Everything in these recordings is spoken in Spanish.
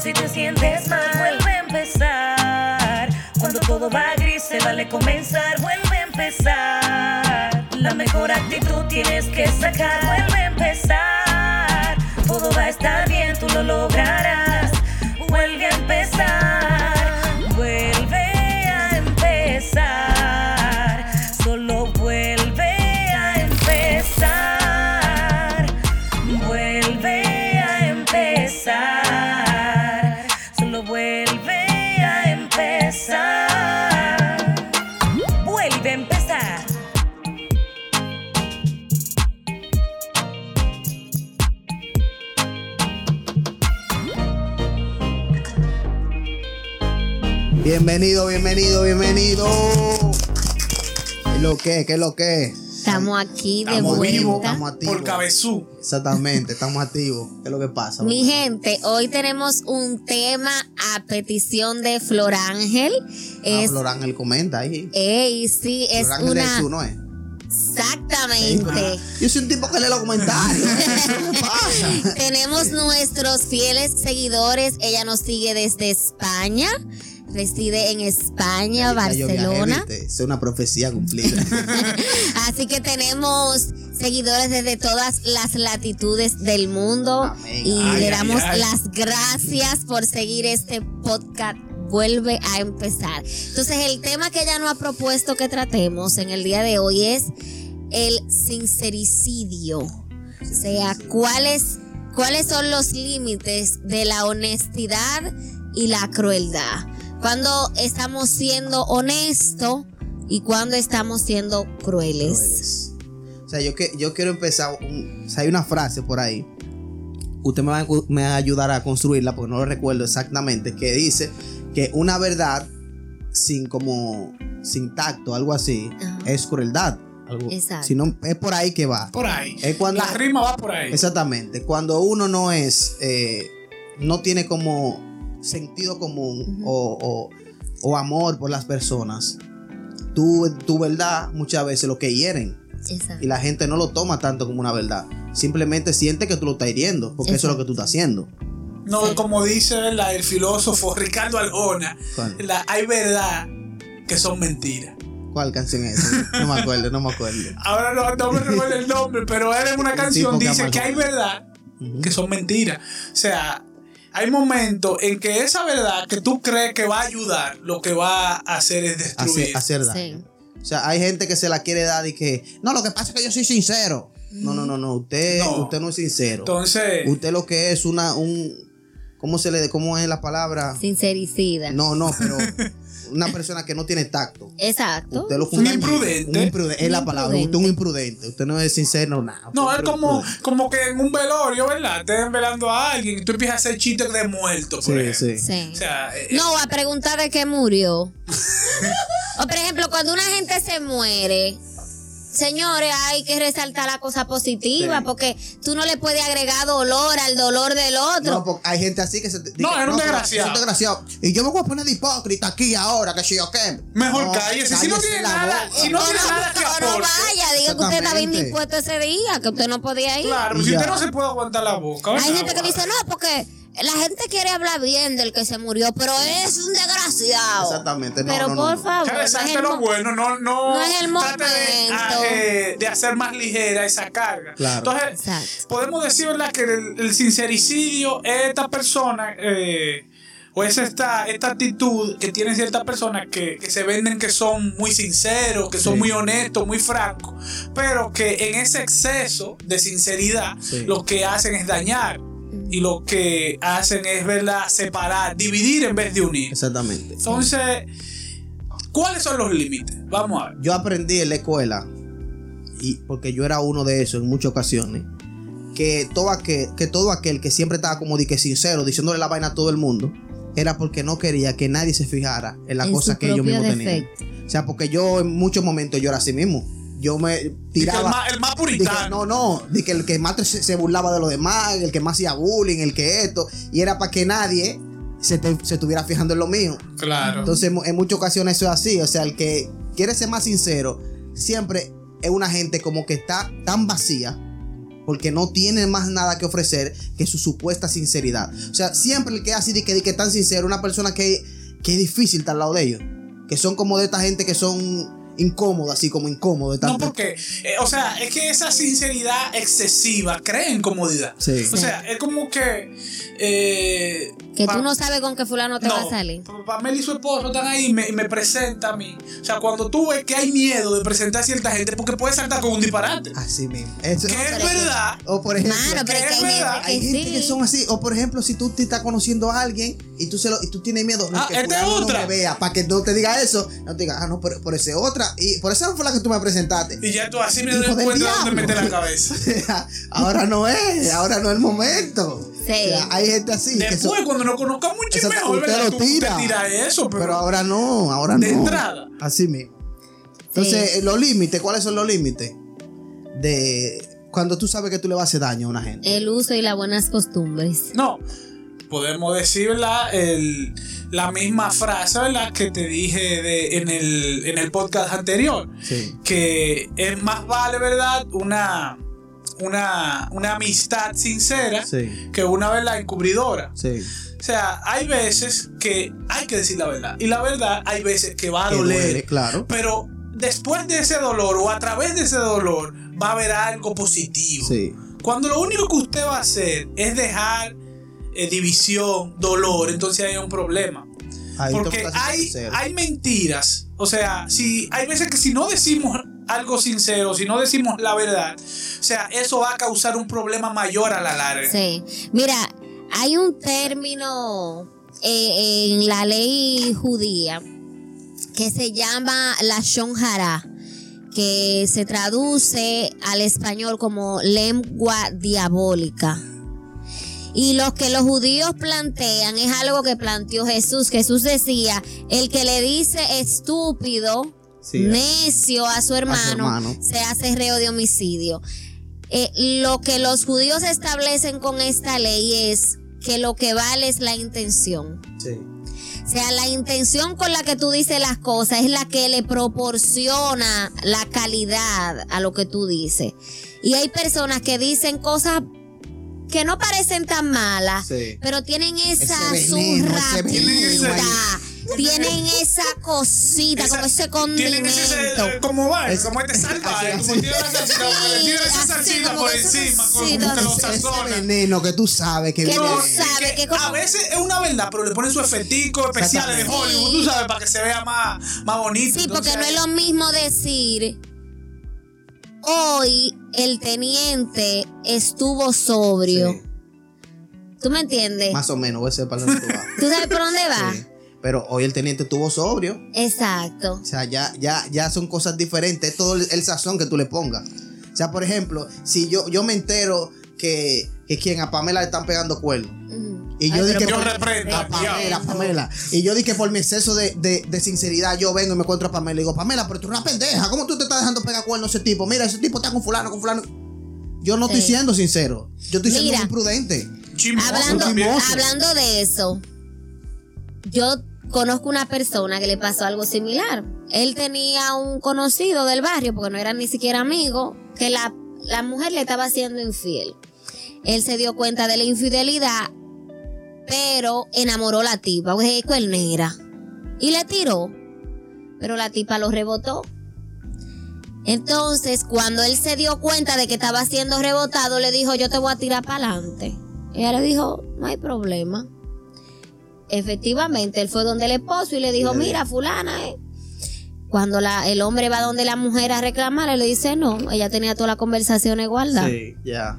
si te sientes mal, vuelve a empezar. Cuando todo va gris, se vale comenzar, vuelve a empezar. La mejor actitud tienes que sacar, vuelve a empezar. Todo va a estar bien, tú lo lograrás. Vuelve a empezar, Bienvenido, bienvenido, bienvenido. ¿Qué es lo que? ¿Qué es lo que? Estamos aquí de Estamos vuelta. activos, estamos activos. Por cabezú. Exactamente, estamos activos. ¿Qué es lo que pasa? Mi gente, hoy tenemos un tema a petición de Flor Ángel. Ah, Es, Flor Ángel comenta ahí. ey, sí, es Flor Ángel una. es tú, ¿no es? Exactamente. Yo soy un tipo que lee los comentarios. ¿Qué pasa? Tenemos nuestros fieles seguidores. Ella nos sigue desde España. Reside en España, viajé, Barcelona. ¿viste? Es una profecía cumplida. Así que tenemos seguidores desde todas las latitudes del mundo Amén. y Ay, le damos ay. las gracias por seguir este podcast. Vuelve a empezar. Entonces, el tema que ella nos ha propuesto que tratemos en el día de hoy es el sincericidio. O sea, ¿cuáles, cuáles son los límites de la honestidad y la crueldad? Cuando estamos siendo honestos y cuando estamos siendo crueles. Crueles. O sea, yo, que, yo quiero empezar. un- o sea, hay una frase por ahí. Usted me va, a, cu- me va a ayudar a construirla porque no lo recuerdo exactamente. Que dice que una verdad sin como sin tacto, algo así, Ajá. es crueldad. Algo, Exacto. Si no, es por ahí que va. Por ahí. Es cuando- La rima va por ahí. Exactamente. Cuando uno no es, eh, no tiene como sentido común o, o- o amor por las personas, tu, tu verdad muchas veces lo que hieren. Exacto. Y la gente no lo toma tanto como una verdad. Simplemente siente que tú lo estás hiriendo, porque eso es lo que tú estás haciendo. No, Sí. como dice el filósofo Ricardo Arjona, ¿Cuál, la- hay verdad que son mentiras. cuál canción es esa? No me acuerdo, no me acuerdo. Ahora no, no me recuerdo el nombre, pero él en una Un canción que dice que hay verdad que son mentiras. O sea, hay momentos en que esa verdad que tú crees que va a ayudar, lo que va a hacer es destruir. Hacer, hacer daño. O sea, hay gente que se la quiere dar y que, no, lo que pasa es que yo soy sincero. No, no, no, no, usted No. usted no es sincero. Entonces, Usted lo que es una, un, ¿cómo se le, cómo es la palabra? Sincericida. No, no, pero una persona que no tiene tacto. Exacto. Usted lo Un imprudente. Un imprudente, es la palabra. Usted es un imprudente. Usted no es sincero, nada. no, es como, como que en un velorio, ¿verdad? Estén velando a alguien y tú empiezas a hacer chistes de muertos, por Sí, ejemplo. sí. Sí. O sea, eh, No, a preguntar de qué murió. o por ejemplo, cuando una gente se muere, señores, hay que resaltar la cosa positiva, Sí. porque tú no le puedes agregar dolor al dolor del otro. No, porque hay gente así que se. No, era un pero desgraciado. Es un desgraciado. Y yo me voy a poner de hipócrita aquí ahora, que si yo qué. Mejor No, cállese. Si no tiene la nada, boca. si no O tiene nada que no vaya, diga que usted estaba indispuesto ese día, que usted no podía ir. Claro, si usted no se puede aguantar la boca. Hay gente que dice, no, porque la gente quiere hablar bien del que se murió, pero es un desgraciado. Exactamente, no, Pero no, no, por no. favor, Que no es resalte el lo bueno, no, no, no es el trate de, momento. ah, eh, de hacer más ligera esa carga. Claro. Entonces, Exacto. podemos decir ¿verdad? que el, el sincericidio es esta persona, eh, o es esta, esta actitud que tienen ciertas personas que, que se venden que son muy sinceros, que son Sí. muy honestos, muy francos, pero que en ese exceso de sinceridad Sí. lo que hacen es dañar. Y lo que hacen es ¿verdad? separar, dividir en vez de unir. Exactamente. Entonces, ¿cuáles son los límites? Vamos a ver. Yo aprendí en la escuela, y porque yo era uno de esos en muchas ocasiones, que todo aquel que, todo aquel que siempre estaba como de que sincero, diciéndole la vaina a todo el mundo, era porque no quería que nadie se fijara en las En cosas que mismos tenían. defecto. O sea, porque yo en muchos momentos yo era así mismo. Yo me tiraba. el, más, el más Dije, puritano. no, no, de que el que más se, se burlaba de los demás, el que más hacía bullying, el que esto, y era para que nadie se, te- se estuviera fijando en lo mío. Claro. Entonces, en muchas ocasiones eso es así, o sea, el que quiere ser más sincero, siempre es una gente como que está tan vacía porque no tiene más nada que ofrecer que su supuesta sinceridad. O sea, siempre el que es así de que, de que tan sincero, una persona que, que es difícil estar al lado de ellos, que son como de esta gente que son incómodos, así como incómodos. de No, porque, eh, o sea, es que esa sinceridad excesiva crea incomodidad. Sí. O sea, es como que. eh, Que tú no sabes con qué fulano te va a salir. pa- Pamela y su esposo están ahí y me, y me presenta a mí. O sea, cuando tú ves que hay miedo de presentar a cierta gente, porque puede saltar con un disparate. Así mismo. Eso- Que es que- verdad. o por ejemplo, Mano, pero es que es hay verdad, gente Hay que gente que son así, o por ejemplo, si tú te estás conociendo a alguien y tú se lo, y tú tienes miedo, no, Ah, que esta es otra. no me vea, para que no te diga eso, no te diga, ah, no, por, por ese otra, y por esa fue la que tú me presentaste. Y ya tú así me doy cuenta dónde meter la cabeza. ahora no es, ahora no es el momento. Sí. O sea, hay gente así. que Después, cuando nos conozcamos mucho Exacto, mejor, usted ¿verdad? lo tú tira. eso, pero, pero ahora no, ahora de no. entrada. Así mismo. Entonces, los límites, ¿cuáles son los límites? De cuando tú sabes que tú le vas a hacer daño a una gente. El uso y las buenas costumbres. No, podemos decir la, el- la misma frase, ¿verdad? Que te dije de, en, el, en el podcast anterior. Sí. Que es más vale, ¿verdad? Una, una, una amistad sincera Sí. que una verdad encubridora. Sí. O sea, hay veces que hay que decir la verdad. Y la verdad hay veces que va a Que doler. duele, claro. Pero después de ese dolor o a través de ese dolor va a haber algo positivo. Sí. Cuando lo único que usted va a hacer es dejar eh, división, dolor, entonces hay un problema. Ahí Porque hay, hay mentiras. O sea, si hay veces que si no decimos algo sincero, si no decimos la verdad, o sea, eso va a causar un problema mayor a la larga. Sí. Mira, hay un término eh, en la ley judía que se llama la shonjara, que se traduce al español como lengua diabólica. Y lo que los judíos plantean es algo que planteó Jesús. Jesús decía, el que le dice estúpido, Sí, necio a su hermano, hermano. se hace reo de homicidio. Eh, lo que los judíos establecen con esta ley es que lo que vale es la intención. Sí. O sea, la intención con la que tú dices las cosas es la que le proporciona la calidad a lo que tú dices. Y hay personas que dicen cosas que no parecen tan malas, Sí. pero tienen esa ahí. tienen esa cosita, Esa- como ese Tienen ese, condimento. eh, como va, Es- como este salvaje, así, como así. tiene la salsita, como le tiene esa salsita como por que encima, como salsita, que lo Ese veneno que tú sabes que Que viene. tú sabes que como- a veces es una verdad, pero le ponen su efectico especial de. Hollywood, tú sabes, para que se vea más, más bonito. Sí, porque Entonces, no es lo mismo decir hoy el teniente estuvo sobrio. Sí. ¿Tú me entiendes? Más o menos, voy a ser para donde tú vas. ¿Tú sabes por dónde va? Sí. Pero hoy el teniente estuvo sobrio. Exacto. O sea, ya, ya, ya son cosas diferentes. Es todo el, el sazón que tú le pongas. O sea, por ejemplo, si yo, yo me entero que, que quien a Pamela le están pegando cuernos. Y yo Ay, dije pero Yo por- reprendo, a Pamela. Pamela. Y yo dije por mi exceso de, de, de sinceridad, yo vengo y me encuentro a Pamela y digo, Pamela, pero tú eres una pendeja. ¿Cómo tú te estás dejando pegar cuernos a ese tipo? Mira, ese tipo está con fulano, con fulano. Yo no estoy siendo sincero. Yo estoy siendo Mira. muy prudente. Chismoso Hablando, hablando de eso, yo conozco una persona que le pasó algo similar. Él tenía un conocido del barrio, porque no era ni siquiera amigo, que la, la mujer le estaba haciendo infiel. Él se dio cuenta de la infidelidad, pero enamoró a la tipa, porque es cuernera. Y le tiró, pero la tipa lo rebotó. Entonces, cuando él se dio cuenta de que estaba siendo rebotado, le dijo, yo te voy a tirar para adelante. Ella le dijo, no hay problema. Efectivamente, él fue donde el esposo y le dijo, mira, fulana, eh. Cuando la, el hombre va donde la mujer a reclamar, él le dice, no, ella tenía toda la conversación igualdad. Sí, ya.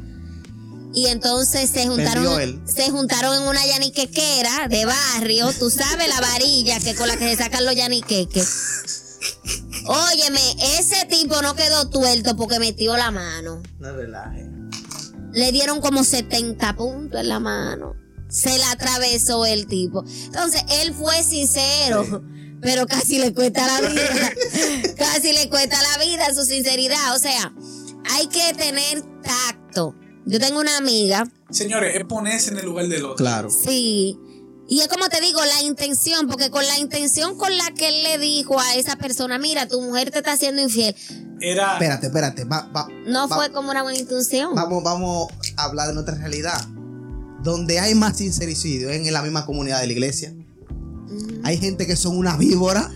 Y entonces se juntaron, se juntaron en una yaniquequera de barrio, tú sabes la varilla que con la que se sacan los yaniqueques. Óyeme, ese tipo no quedó tuerto porque metió la mano. No relaje. Le dieron como 70 puntos en la mano. Se la atravesó el tipo. Entonces, él fue sincero, pero casi le cuesta la vida. casi le cuesta la vida su sinceridad. O sea, hay que tener tacto. Yo tengo una amiga Señores, es ponerse en el lugar del otro. Claro. Sí. Y es como te digo, la intención, porque con la intención con la que él le dijo a esa persona, mira, tu mujer te está haciendo infiel, era. Espérate, espérate. va- va- No va- fue como una buena intención. Vamos, vamos a hablar de nuestra realidad. Donde hay más sincericidio es en la misma comunidad de la iglesia. Hay gente que son una víbora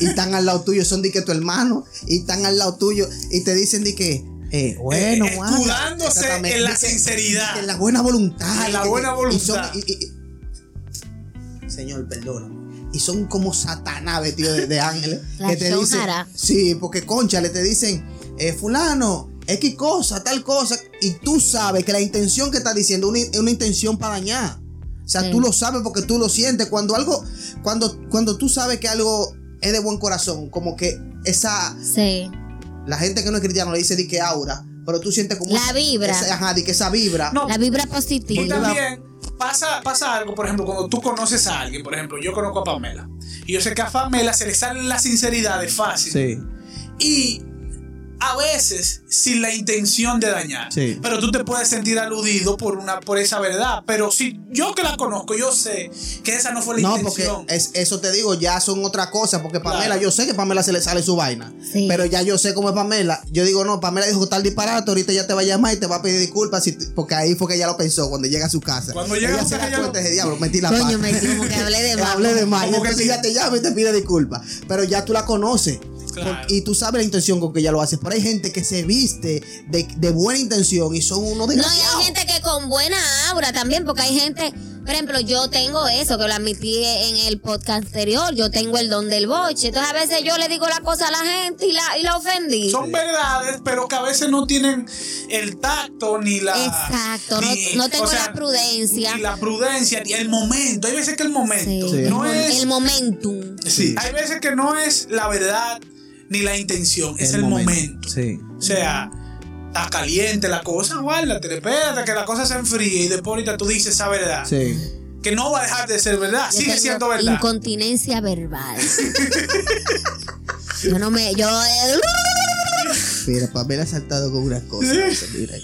y están al lado tuyo, son de que tu hermano, y están al lado tuyo y te dicen de que, eh, bueno, Eh, escudándose en la sinceridad. En la buena voluntad. En la buena y voluntad. son- y- y- y- Señor, perdóname. Y son como satanás vestidos de, de ángeles. La que te dicen. Sí, porque concha, le te dicen, eh, fulano, X cosa, tal cosa. Y tú sabes que la intención que está diciendo una- es una intención para dañar. O sea, Sí. tú lo sabes porque tú lo sientes. Cuando algo, cuando, cuando tú sabes que algo es de buen corazón, como que esa, Sí. La gente que no es cristiana le dice de que aura, pero tú sientes como La vibra. esa- ajá, de que esa vibra. No, La vibra Y positiva. también pasa, pasa algo, por ejemplo, cuando tú conoces a alguien, por ejemplo, yo conozco a Pamela. Y yo sé que a Pamela se le salen las sinceridades fácil. Sí. Y a veces sin la intención de dañar. Sí. Pero tú te puedes sentir aludido por una por esa verdad. Pero si yo que la conozco, yo sé que esa no fue la No, porque intención. es, eso te digo, ya son otra cosa. Porque Pamela, Claro. yo sé que Pamela se le sale su vaina. Sí. Pero ya yo sé cómo es Pamela. Yo digo, no, Pamela dijo tal disparate, ahorita ya te va a llamar y te va a pedir disculpas. si te- porque ahí fue que ella lo pensó cuando llega a su casa. Cuando llega a su casa, lo- ese diablo, metí la Coño, me como que hablé de más. Hablé de que entonces ella te llama y te pide disculpas. Pero ya tú la conoces. Claro. Y tú sabes la intención con que ella lo hace. Pero hay gente que se viste de, de buena intención y son unos No, y hay gente que con buena aura también, porque hay gente, por ejemplo, yo tengo eso, que lo admití en el podcast anterior, yo tengo el don del boche. Entonces a veces yo le digo la cosa a la gente y la, y la ofendí. Son verdades, pero que a veces no tienen el tacto ni la. Exacto, no- no tengo la prudencia. Ni la prudencia, ni el momento. Hay veces que el momento Sí, no el, es. el momentum. Sí, hay veces que no es la verdad ni la intención, es el, momento. Sí. O sea, está caliente la cosa, guárdate, espérate que la cosa se enfríe y después ahorita tú dices esa verdad. Sí. Que no va a dejar de ser verdad, Yo sigue siendo verdad. Incontinencia verbal. yo no me, yo Mira, Pamela ha saltado con unas cosas. Mira,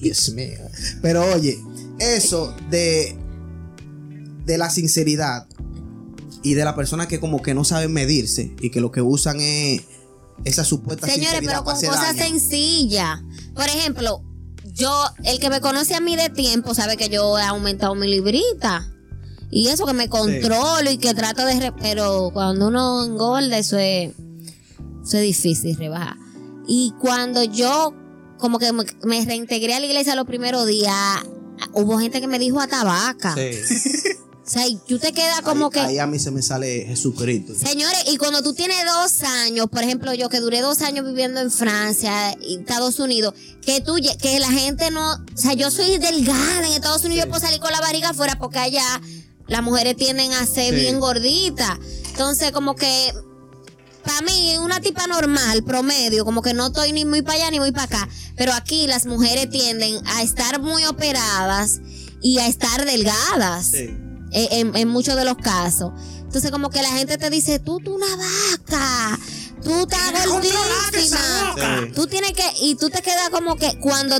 Dios mío. Pero oye, eso de, de la sinceridad y de la persona que como que no saben medirse y que lo que usan es esa supuesta Señores, pero con cosas daño. sencillas. Por ejemplo, yo, el que me conoce a mí de tiempo sabe que yo he aumentado mi librita. Y eso que me controlo y que trato de... re- pero cuando uno engorda, eso es, eso es difícil rebajar. Y cuando yo como que me, me reintegré a la iglesia los primeros días, hubo gente que me dijo a tabaca. Sí. O sea, y tú te quedas como ahí, que... ahí a mí se me sale Jesucristo. Señores, y cuando tú tienes dos años, por ejemplo, yo que duré dos años viviendo en Francia y Estados Unidos, que tú, que la gente no, o sea, yo soy delgada en Estados Unidos, yo puedo salir con la barriga afuera porque allá las mujeres tienden a ser Sí. bien gorditas. Entonces, como que, para mí, una tipa normal, promedio, como que no estoy ni muy para allá ni muy para acá, pero aquí las mujeres tienden a estar muy operadas y a estar delgadas Sí. En, en muchos de los casos. Entonces, como que la gente te dice, tú, tú una vaca, tú estás gordísima. Sí. Tú tienes que, y tú te quedas como que cuando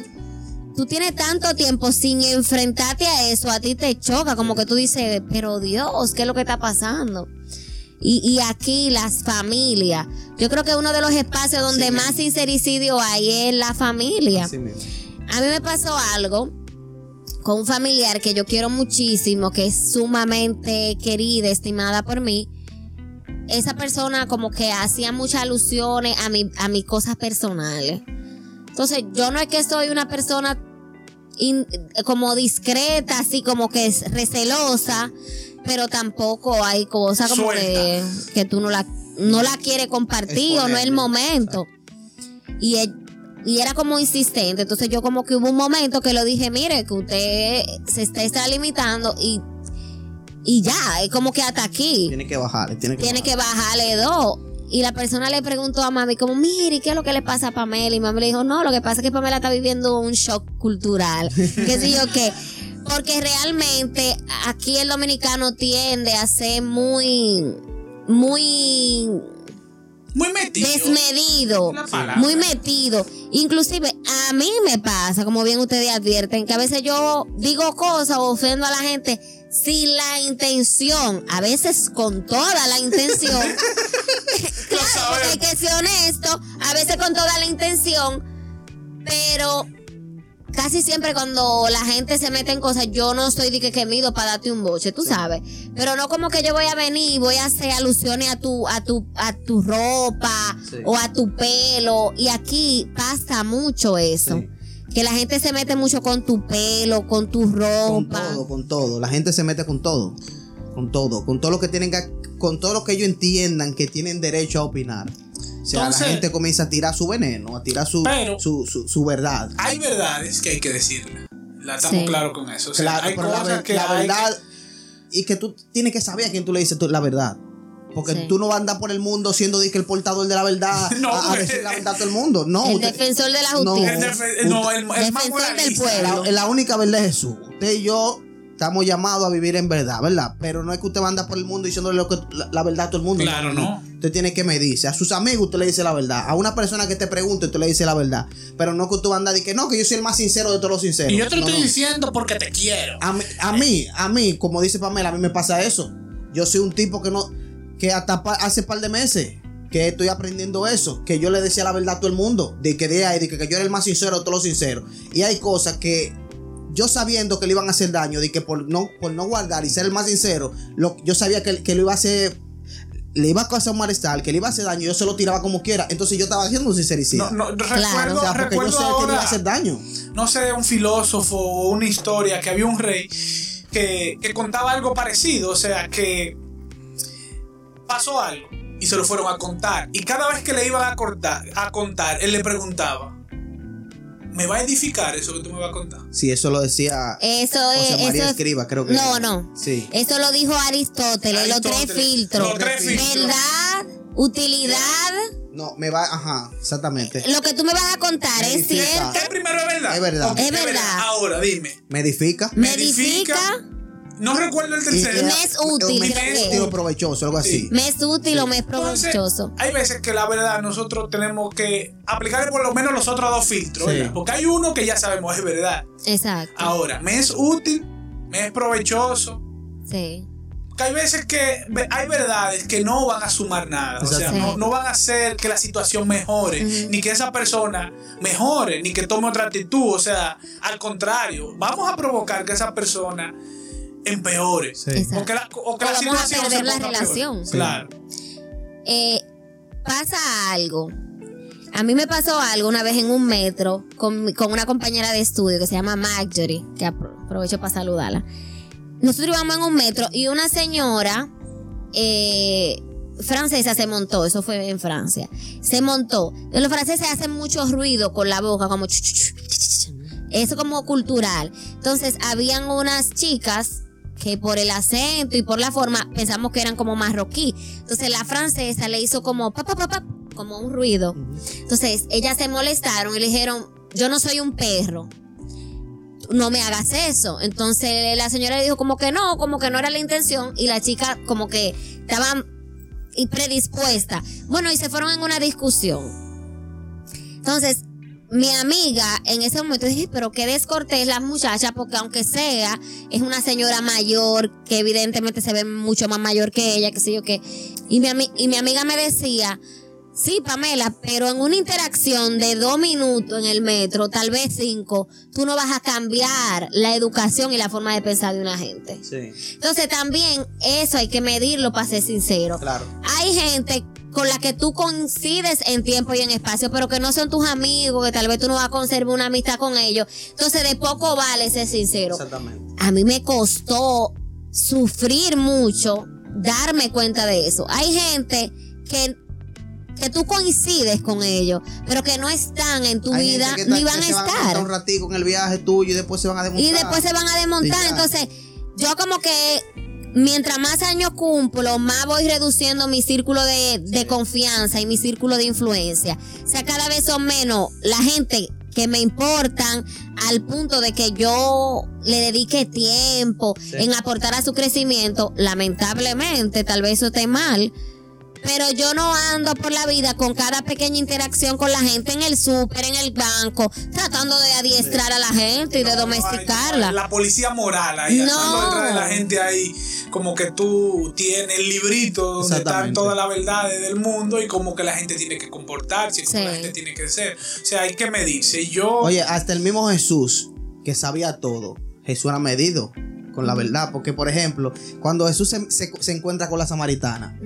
tú tienes tanto tiempo sin enfrentarte a eso, a ti te choca, como que tú dices, pero Dios, ¿qué es lo que está pasando? Y, y aquí las familias, yo creo que uno de los espacios donde más sincericidio hay es la familia. A mí me pasó algo con un familiar que yo quiero muchísimo, que es sumamente querida, estimada por mí. Esa persona como que hacía muchas alusiones a, mi, a mis cosas personales. Entonces, yo no es que soy una persona in- como discreta, así como que es recelosa, pero tampoco hay cosas como que, que tú no la, no la quieres compartir o no es el momento. Y, él- y era como insistente. Entonces yo como que hubo un momento que lo dije, mire, que usted se está, está limitando y, y ya, es como que hasta aquí. Tiene que bajarle, tiene que Tiene bajarle. que bajarle dos. Y la persona le preguntó a mami como, mire, ¿qué es lo que le pasa a Pamela? Y mami le dijo, no, lo que pasa es que Pamela está viviendo un shock cultural. ¿Qué sé yo qué? Porque realmente aquí el dominicano tiende a ser muy, muy Muy metido. desmedido, muy metido. Inclusive a mí me pasa, como bien ustedes advierten, que a veces yo digo cosas o ofendo a la gente si la intención, a veces con toda la intención, claro, porque hay que ser honesto, a veces con toda la intención, pero casi siempre cuando la gente se mete en cosas, yo no soy de que, que mido para darte un boche, tú sabes. Pero no como que yo voy a venir y voy a hacer alusiones a tu, a tu, a tu ropa Sí. o a tu pelo. Y aquí pasa mucho eso. Sí. Que la gente se mete mucho con tu pelo, con tu Con ropa. todo, con todo. La gente se mete con todo. Con todo. Con todo lo que tienen que, con todo lo que ellos entiendan que tienen derecho a opinar. O sea, Entonces- la gente comienza a tirar su veneno, a tirar su, Pero- su, su, su verdad. Hay verdades que hay que decirlas. La estamos Sí. claros con eso. O sea, Claro, hay pero la, cosas ver- que la hay verdad. Y que tú tienes que saber a quién tú le dices tú- la verdad. Porque Sí. tú no vas a andar por el mundo siendo que el portador de la verdad No, a, a decir la verdad a todo el mundo. No. el usted- defensor de la no, justicia. El defe- no, el, el más Defensor del pueblo. la, la única verdad es Jesús. Usted y yo estamos llamados a vivir en verdad, ¿verdad? Pero no es que usted va a andar por el mundo diciéndole lo que, la, la verdad a todo el mundo. Claro, no. Usted tiene que medirse. A sus amigos usted le dice la verdad. A una persona que te pregunte usted le dice la verdad. Pero no que usted va a andar y que no, que yo soy el más sincero de todos los sinceros. Y yo te lo No, estoy no. diciendo porque te quiero. A mí, a mí, a mí, como dice Pamela, a mí me pasa eso. Yo soy un tipo que no, que hasta pa- hace par de meses que estoy aprendiendo eso, que yo le decía la verdad a todo el mundo, de que de ahí, de que, que yo era el más sincero de todos los sinceros. Y hay cosas que yo sabiendo que le iban a hacer daño, de que por no, por no guardar y ser el más sincero, lo, yo sabía que, que lo iba a hacer, le iba a causar un malestar, que le iba a hacer daño, yo se lo tiraba como quiera. Entonces yo estaba haciendo un sincericida. No, no, Claro. recuerdo, o sea, porque yo recuerdo sé que le iba a ahora, hacer daño. no sé, un filósofo o una historia que había un rey que, que contaba algo parecido. O sea, que pasó algo y se lo fueron a contar. Y cada vez que le iban a, cortar, a contar, él le preguntaba, ¿me va a edificar eso que tú me vas a contar? Si eso lo decía Eso José es. María eso Escriba, creo que. No, era. no. Sí. Eso lo dijo Aristóteles, los tres filtros. los tres filtros. Verdad, utilidad. No, me va, ajá, exactamente. Lo que tú me vas a contar es cierto. ¿Qué primero es verdad? Es verdad. Es verdad. Ahora, dime. Me edifica. Me edifica. edifica, No recuerdo el tercero. y- Me es útil, Me creo es que- útil o provechoso, algo así. me es útil o me es Entonces, provechoso. hay veces que la verdad nosotros tenemos que aplicarle por lo menos los otros dos filtros, Sí. Porque hay uno que ya sabemos es verdad. Exacto. Ahora, me es útil, me es provechoso. Sí. Que hay veces que hay verdades que no van a sumar nada. O sea, no, no van a hacer que la situación mejore, ni que esa persona mejore, ni que tome otra actitud. O sea, al contrario, vamos a provocar que esa persona empeore. Sí. O que la, o que O la vamos a situación perder se la relación. Sí. Claro. Eh, pasa algo. A mí me pasó algo una vez en un metro con, con una compañera de estudio que se llama Marjorie, que apro- aprovecho para saludarla. Nosotros íbamos en un metro y una señora eh, francesa se montó, eso fue en Francia, se montó. Los franceses hacen mucho ruido con la boca, como eso como cultural. Entonces, habían unas chicas que por el acento y por la forma pensamos que eran como marroquí. Entonces, la francesa le hizo como pa, pa, pa, pa, como un ruido. Entonces, ellas se molestaron y le dijeron, yo no soy un perro. No me hagas eso. Entonces la señora le dijo como que no, como que no era la intención. Y la chica como que estaba predispuesta. Bueno, y se fueron en una discusión. Entonces, mi amiga en ese momento dije, pero qué descortés la muchacha, porque aunque sea, es una señora mayor, que evidentemente se ve mucho más mayor que ella, que sé yo qué. Y mi, y mi amiga me decía, sí, Pamela, pero en una interacción de dos minutos en el metro, tal vez cinco, tú no vas a cambiar la educación y la forma de pensar de una gente. Sí, Entonces también eso hay que medirlo para ser sincero. claro. Hay gente con la que tú coincides en tiempo y en espacio, pero que no son tus amigos, que tal vez tú no vas a conservar una amistad con ellos. Entonces, de poco vale ser sincero. Exactamente. A mí me costó sufrir mucho darme cuenta de eso. Hay gente que, que tú coincides con ellos, pero que no están en tu Hay vida está- ni van a estar. un ratico en el viaje tuyo y después se van a demostrar. Y después se van a desmontar. Entonces, yo como que mientras más años cumplo, más voy reduciendo mi círculo de, de confianza y mi círculo de influencia. O sea, cada vez son menos la gente que me importan al punto de que yo le dedique tiempo Sí. en aportar a su crecimiento. Lamentablemente, tal vez eso esté mal. Pero yo no ando por la vida con cada pequeña interacción con la gente en el súper, en el banco, tratando de adiestrar a la gente y de domesticarla. La policía moral ahí, No. estando detrás de la gente ahí, como que tú tienes el librito donde están todas las verdades del mundo y como que la gente tiene que comportarse, y como Sí. la gente tiene que ser. O sea, hay que medirse. Yo, Oye, hasta el mismo Jesús, que sabía todo, Jesús era medido con la verdad. Porque, por ejemplo, cuando Jesús se, se- se encuentra con la samaritana,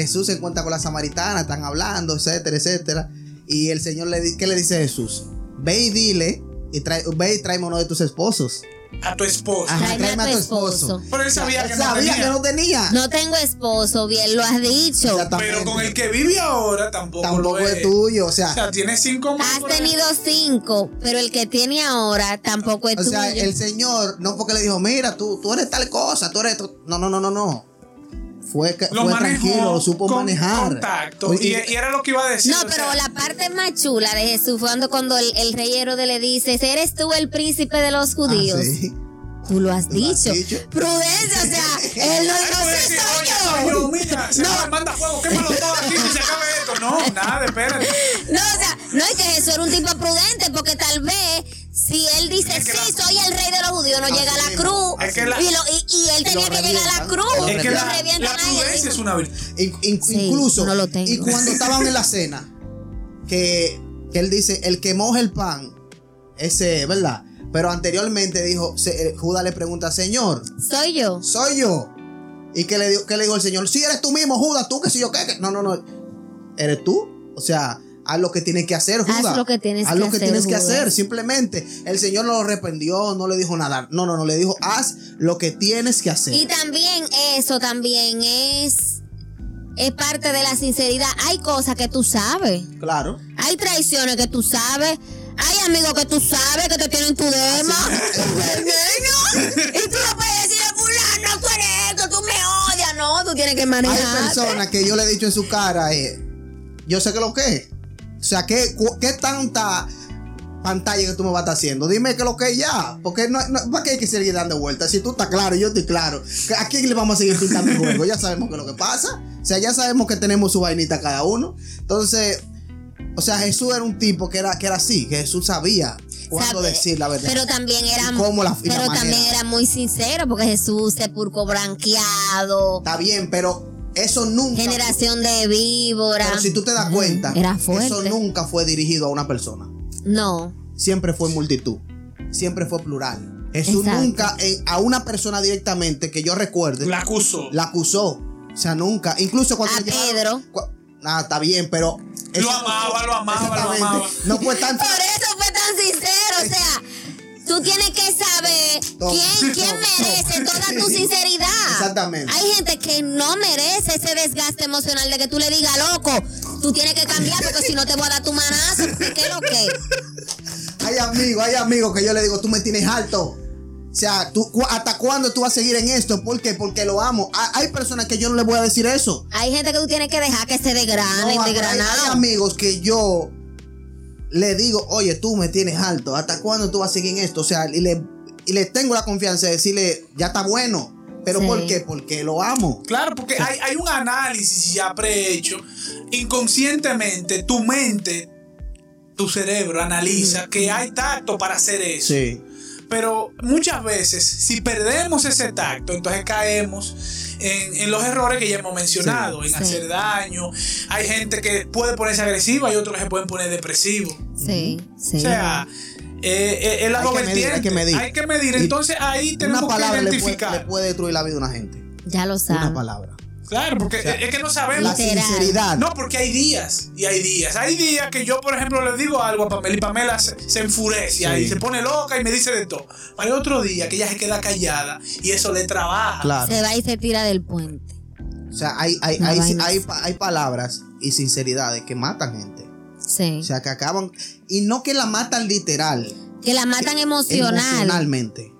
Jesús se encuentra con la samaritana, están hablando, etcétera, etcétera. Y el Señor le di- ¿qué le dice Jesús? Ve y dile, y trae, ve y tráeme uno de tus esposos. a tu esposo. Ajá, Tráeme a tu esposo. Pero él sabía que no sabía tenía. que no tenía. No tengo esposo, bien lo has dicho. Pero con el que vive ahora tampoco, Tampoco lo es tuyo, o sea, O sea, tiene cinco más. Has tenido cinco, pero el que tiene ahora tampoco es O sea, tuyo. el Señor no porque le dijo, mira, tú, tú eres tal cosa, tú eres... tu-". No, no, no, no, no. Fue, fue manejó tranquilo, lo supo con manejar. contacto. Oye, Y, y era lo que iba a decir. No, pero sea, la parte más chula de Jesús fue cuando, cuando el, el rey Herodes le dice, ¿eres tú el príncipe de los judíos? ah, sí. Tú lo has lo has dicho. dicho. Prudencia, o sea, él no decir, soy oye, yo. mira, se me manda fuego, quémalo todo aquí y se acabe esto. No, nada, espérate. No, o sea, no es que Jesús era un tipo prudente, porque tal vez si él dice, Es que sí, la- soy el rey de los judíos, no Así llega a la cruz. Es que la- y, lo- y- y él tenía que llegar a la cruz. Es que la, la prudencia dijo, es una virtud. In- in- Sí, incluso, no lo tengo. y cuando estaban en la cena, que, que él dice, el que moja el pan, ese, ¿verdad? Pero anteriormente dijo, se- eh, Judas le pregunta, Señor, Soy yo. soy yo. ¿Y qué le, dijo, qué le dijo el Señor? Si eres tú mismo, Judas, tú que si yo qué". No, no, no. ¿Eres tú? O sea, haz lo que tienes que hacer, Judas. lo que tienes Haz lo que hacer, tienes que hacer, simplemente. El Señor no lo arrepentió, no le dijo nada. No, no, no, le dijo, haz lo que tienes que hacer. Y también eso también es, es parte de la sinceridad. Hay cosas que tú sabes. Claro. Hay traiciones que tú sabes. Hay amigos que tú sabes que te tienen tu dema. Y tú no puedes decirle, fulano, tú eres esto, tú me odias. No, tú tienes que Hay manejar. personas que yo le he dicho en su cara, eh, yo sé que lo que es. O sea, ¿qué, qué tanta pantalla que tú me vas a estar haciendo? Dime que lo que es ya. Porque no, no- ¿para qué hay que seguir dando vueltas? Si tú estás claro, yo estoy claro. ¿A quién le vamos a seguir pintando el juego? Ya sabemos que es lo que pasa. O sea, ya sabemos que tenemos su vainita cada uno. Entonces, o sea, Jesús era un tipo que era, que era así, que Jesús sabía cuándo Sabe, decir la verdad. Pero también era, Y la- y pero también era muy sincero porque Jesús sepulcro branqueado, Está bien, pero eso nunca. generación de víbora. Pero si tú te das cuenta, Era fuerte. eso nunca fue dirigido a una persona. No. Siempre fue multitud. Siempre fue plural. Jesús Exacto. nunca eh, a una persona directamente que yo recuerde La acusó. la acusó. O sea, nunca. Incluso cuando A Pedro. cua- Ah, está bien, pero. Lo amaba, lo amaba, lo Exactamente. amaba. No fue tanto. Por eso fue tan sincero, o sea, tú tienes que saber quién, quién merece toda tu sinceridad. Exactamente. Hay gente que no merece ese desgaste emocional de que tú le digas, loco, tú tienes que cambiar porque si no te voy a dar tu manazo. ¿Qué es lo que? Hay amigos, hay amigos que yo le digo, tú me tienes alto. O sea, tú, ¿hasta cuándo tú vas a seguir en esto? ¿Por qué? Porque lo amo. Ha- Hay personas que yo no les voy a decir eso. Hay gente que tú tienes que dejar que se degranen, No, hay, hay amigos que yo le digo, oye, tú me tienes alto, ¿hasta cuándo tú vas a seguir en esto? O sea, y le, y le tengo la confianza de decirle, ya está bueno. ¿Pero Sí. por qué? Porque lo amo. Claro, porque hay, hay un análisis ya prehecho. Inconscientemente, tu mente, tu cerebro analiza que hay tacto para hacer eso. Sí. Pero muchas veces, si perdemos ese tacto, entonces caemos en, en los errores que ya hemos mencionado, en Sí. hacer daño. Hay gente que puede ponerse agresiva y otros que se pueden poner depresivos. Sí, sí. O sea, eh, eh, es la Hay que doble medir, hay que medir. Hay que medir. Entonces ahí tenemos Una palabra que le puede, identificar. le puede destruir la vida a una gente. ya lo Una sabes. palabra. Claro, porque sea, es que no sabemos. La sinceridad. No, porque hay días y hay días. Hay días que yo, por ejemplo, le digo algo a Pamela y Pamela se, se enfurece Sí. ahí, se pone loca y me dice de todo. Hay otro día que ella se queda callada y eso le trabaja. Claro. Se va y se tira del puente. O sea, hay, hay, hay, hay, palabras y sinceridades que matan gente. Sí. O sea, que acaban. Y no que la matan literal. que la matan emocional. Emocionalmente.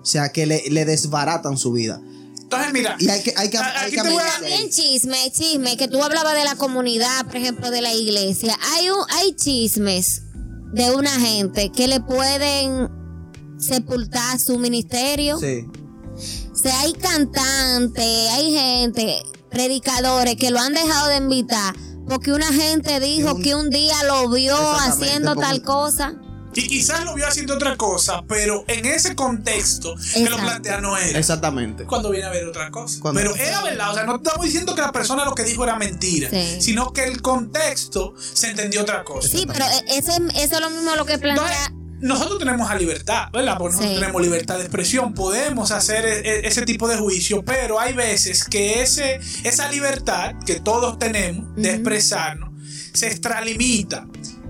O sea, que le, le desbaratan su vida. Entonces, mira, Y hay que, hay que, A- hay aquí que te voy a- medirse ahí. También chisme, chisme, que tú hablabas de la comunidad, por ejemplo, de la iglesia. Hay, un, hay chismes de una gente que le pueden sepultar su ministerio. Sí. O sea, hay cantantes, hay gente predicadores que lo han dejado de invitar porque una gente dijo un- que un día lo vio haciendo tal cosa. Y quizás lo vio haciendo otra cosa, pero en ese contexto que lo plantea no era. Exactamente. Cuando viene a ver otra cosa. Cuando- Pero era verdad, o sea, no estamos diciendo que la persona lo que dijo era mentira, Sí. sino que el contexto se entendió otra cosa. Sí, pero eso, es- eso es lo mismo lo que Entonces, plantea. nosotros tenemos la libertad, ¿verdad? Porque nosotros Sí. tenemos libertad de expresión, podemos hacer e- e- ese tipo de juicio, pero hay veces que ese, esa libertad que todos tenemos de expresarnos se extralimita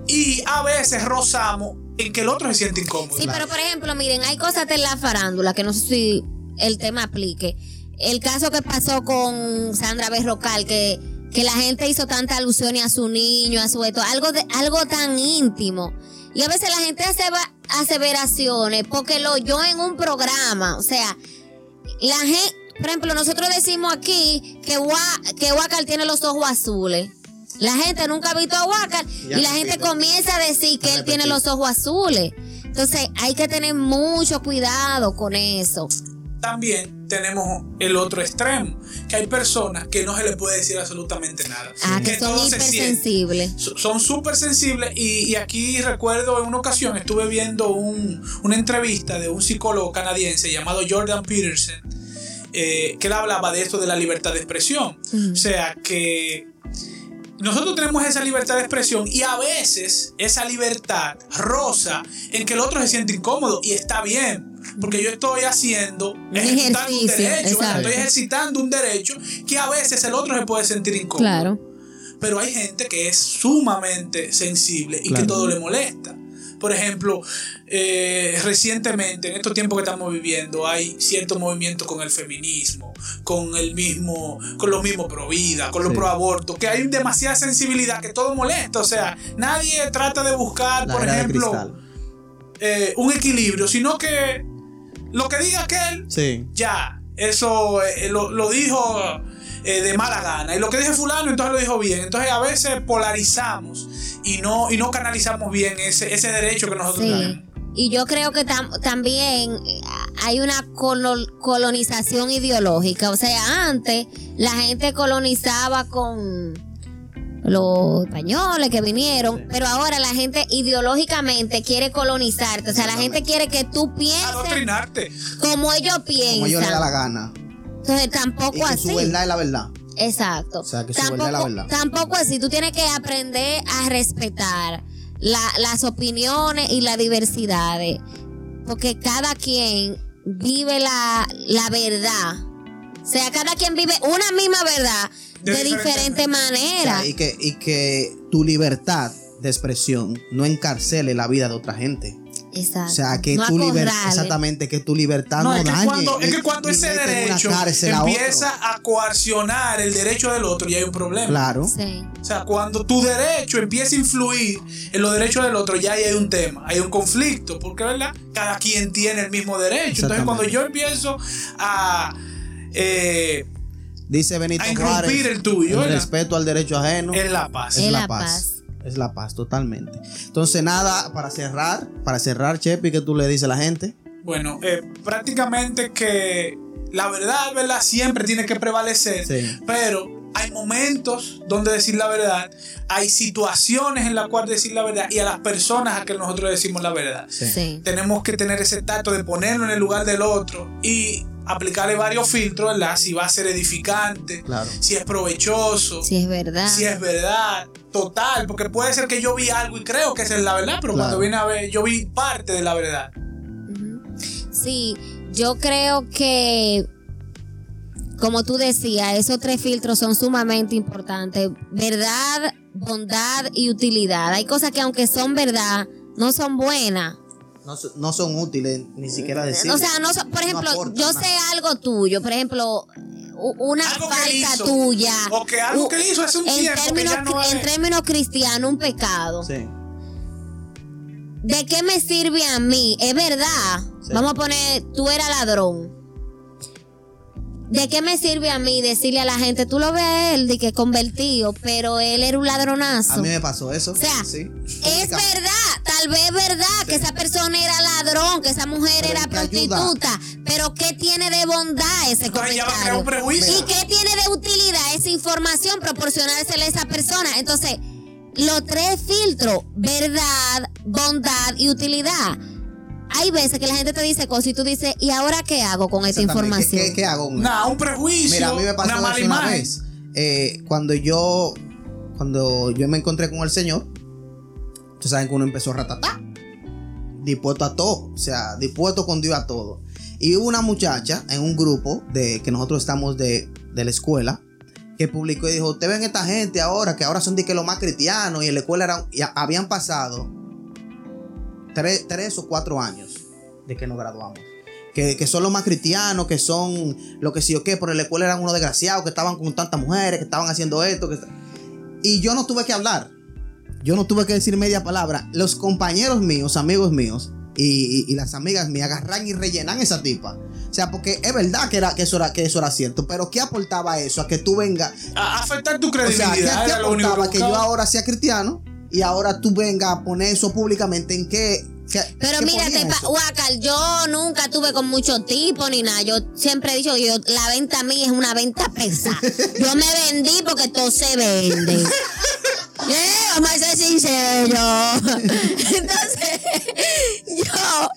y a veces rozamos en que el otro se siente incómodo. Sí, pero por ejemplo, miren, hay cosas de la farándula que no sé si el tema aplique. El caso que pasó con Sandra Berrocal, que, que la gente hizo tanta alusión a su niño, a su esto, algo, de, algo tan íntimo. Y a veces la gente hace aseveraciones porque lo oyó en un programa. O sea, la gente, por ejemplo, nosotros decimos aquí que, Wa- que tiene los ojos azules. La gente nunca ha visto a Huacal y la gente repito. comienza a decir que A él tiene los ojos azules. Entonces hay que tener mucho cuidado con eso. También tenemos el otro extremo, que hay personas que no se les puede decir absolutamente nada. Ah, que son hipersensibles. So- son súper sensibles y, y aquí recuerdo en una ocasión estuve viendo un- una entrevista de un psicólogo canadiense llamado Jordan Peterson eh, que él hablaba de esto de la libertad de expresión. O sea que nosotros tenemos esa libertad de expresión y a veces esa libertad rosa en que el otro se siente incómodo y está bien. Porque yo estoy haciendo, un ejercicio, derecho, ¿verdad? exacto. estoy ejercitando un derecho que a veces el otro se puede sentir incómodo. Claro. Pero hay gente que es sumamente sensible y Claro. que todo le molesta. Por ejemplo, eh, recientemente, en estos tiempos que estamos viviendo, hay cierto movimiento con el feminismo, con el mismo, con lo mismo pro vida, con lo Sí. pro aborto, que hay demasiada sensibilidad que todo molesta. O sea, nadie trata de buscar, La por ejemplo, eh, un equilibrio, sino que lo que diga aquel, Sí. ya, eso eh, lo, lo dijo eh, de mala gana. Y lo que dice fulano, entonces lo dijo bien. Entonces a veces polarizamos y no, y no canalizamos bien ese, ese derecho que nosotros Sí. tenemos. Y yo creo que tam- también eh, hay una colo- colonización ideológica. O sea, antes la gente colonizaba con los españoles que vinieron, Sí. pero ahora la gente ideológicamente quiere colonizarte. O sea, la gente quiere que tú pienses Adoctrinarte. como ellos piensan. Como ellos le da la gana. Entonces Y tampoco que así. su verdad es la verdad. Exacto. O sea, que su verdad es la verdad. tampoco así. Tú tienes que aprender a respetar la- las opiniones y las diversidades. Porque cada quien vive la, la verdad. O sea, cada quien vive una misma verdad De de, diferente diferente O manera. sea, y, que, y que tu libertad de expresión no encarcele la vida de otra gente. Exacto. O sea, que No tu libertad, exactamente, que tu libertad no, No, es, que dañe. cuando, es que cuando ese derecho cárcel empieza a coaccionar el derecho del otro, ya hay un problema. Claro. Sí. O sea, cuando tu derecho empieza a influir en los derechos del otro, ya ahí hay un tema, hay un conflicto, porque ¿verdad? Cada quien tiene el mismo derecho. Entonces, cuando yo empiezo a, eh, Dice Benito a Juárez, el tuyo, ¿verdad? respeto al derecho ajeno es la paz. es la paz. Es la paz, totalmente. Entonces, nada, para cerrar, para cerrar, Chepi, ¿qué tú le dices a la gente? Bueno, eh, prácticamente que la verdad, ¿verdad? Siempre tiene que prevalecer, Sí. pero hay momentos donde decir la verdad, hay situaciones en las cuales decir la verdad y a las personas a que nosotros decimos la verdad. Sí. Sí. tenemos que tener ese tacto de ponerlo en el lugar del otro y aplicarle varios filtros, ¿verdad? Si va a ser edificante, Claro. si es provechoso, Sí, es verdad. si es verdad, total, porque puede ser que yo vi algo y creo que esa es la verdad, pero Claro. cuando viene a ver, yo vi parte de la verdad. Sí, yo creo que, como tú decías, esos tres filtros son sumamente importantes. Verdad, bondad y utilidad. Hay cosas que aunque son verdad, no son buenas. No, no son útiles ni siquiera decir. O sea, no son- por ejemplo, yo nada. sé algo tuyo, por ejemplo, una que falta tuya. o que algo que hizo hace un en tiempo que términos, ya no en términos cristianos, un pecado. Sí. ¿De qué me sirve a mí? Es verdad. Sí. Vamos a poner, tú eras ladrón. ¿De qué me sirve a mí decirle a la gente, tú lo ves a él de que convertido, pero él era un ladronazo? A mí me pasó eso. O sea, sí. Es verdad, tal vez es verdad que esa persona era ladrón, que esa mujer Pero era prostituta, Pero ¿qué tiene de bondad ese comentario? un. ¿Y qué tiene de utilidad esa información proporcionársela a esa persona? Entonces, los tres filtros, verdad, bondad y utilidad. Hay veces que la gente te dice cosas y tú dices, ¿y ahora qué hago con esta Exactamente. información? ¿Qué, qué, qué hago? con Nada, un prejuicio. Mira, a mí me pasó una eso una vez. Eh, cuando yo cuando yo me encontré con el Señor, ustedes saben que uno empezó a ratatá. Dispuesto a todo. O sea, dispuesto con Dios a todo. Y hubo una muchacha en un grupo de que nosotros estamos de, de la escuela que publicó y dijo, ustedes ven esta gente ahora, que ahora son de que los más cristianos y en la escuela eran, y habían pasado tres, tres o cuatro años de que nos graduamos. Que, que son los más cristianos, que son lo que sí o qué, pero en la escuela eran unos desgraciados que estaban con tantas mujeres, que estaban haciendo esto. Que... Y yo no tuve que hablar. Yo no tuve que decir media palabra. Los compañeros míos, amigos míos y, y- y las amigas mías agarran y rellenan esa tipa. O sea, porque es verdad que, era, que, eso era, que eso era cierto, pero ¿qué aportaba eso a que tú vengas? A- afectar tu O sea, ¿qué, credibilidad. qué lo único aportaba que yo ahora sea cristiano y ahora tú vengas a poner eso públicamente en qué? Pero qué mira, ponía te pa- eso? Huacal, yo nunca tuve con mucho tipo ni nada. Yo siempre he dicho que yo, la venta mía es una venta pesada. Yo me vendí porque todo se vende. Vamos a ser sinceros. Entonces, yo,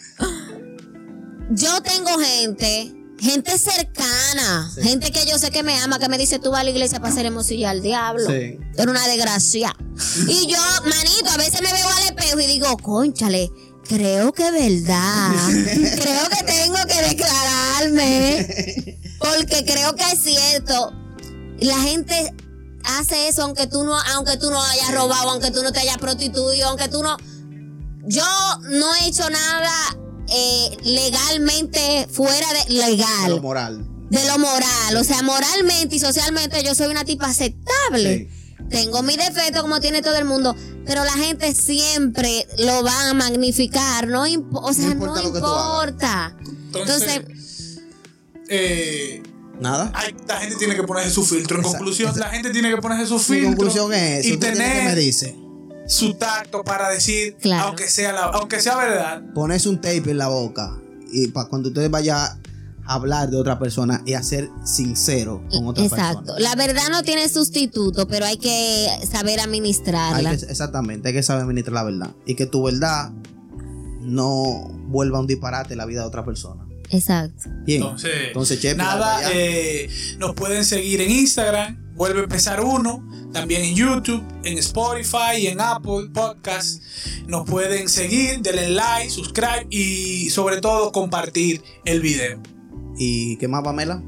yo tengo gente, gente cercana, Sí. gente que yo sé que me ama, que me dice, tú vas a la iglesia para hacer hermosilla al diablo. Sí. Era una desgracia. Y yo, manito, a veces me veo al espejo y digo, conchale, creo que es verdad. creo que tengo que declararme. Porque creo que es cierto. La gente hace eso aunque tú no, aunque tú no hayas robado, aunque tú no te hayas prostituido, aunque tú no. Yo no he hecho nada eh, legalmente fuera de legal Lo moral. de lo moral. O sea, moralmente y socialmente yo soy una tipa aceptable. Tengo mi defecto como tiene todo el mundo, pero la gente siempre lo va a magnificar, no impo- o sea, no importa. Entonces, Entonces, eh, Nada. hay- la gente tiene que ponerse su filtro. En Exacto, conclusión, exacto. la gente tiene que ponerse su Mi filtro. conclusión es eso. y ¿Usted tiene que me tener dice? Su tacto para decir, Claro. aunque sea la, aunque sea verdad. Ponerse un tape en la boca y para cuando ustedes vayan a hablar de otra persona y a ser sincero con otra exacto. persona. La verdad no tiene sustituto, pero hay que saber Hay administrarla. que- exactamente, hay que saber administrar la verdad. Y que tu verdad no vuelva un disparate en la vida de otra persona. Exacto. Bien. Entonces, Entonces, Chepe, nada, eh, nos pueden seguir en Instagram, vuelve a empezar uno, también en YouTube, en Spotify y en Apple Podcast. Nos pueden seguir, denle like, subscribe y sobre todo compartir el video. ¿Y qué más, Pamela?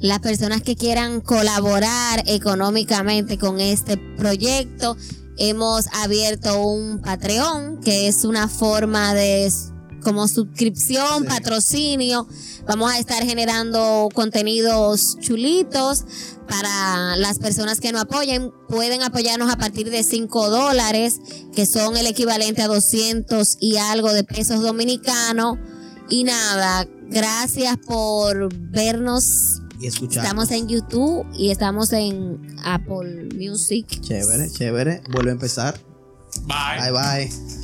Las personas que quieran colaborar económicamente con este proyecto, hemos abierto un Patreon, que es una forma de como suscripción, Sí. patrocinio. Vamos a estar generando contenidos chulitos para las personas que nos apoyen. Pueden apoyarnos a partir de 5 dólares, que son el equivalente a 200 y algo de pesos dominicanos. Y nada, gracias por vernos Y escuchar. Estamos en YouTube y estamos en Apple Music. Chévere, chévere. Vuelve a empezar. Bye. Bye, bye.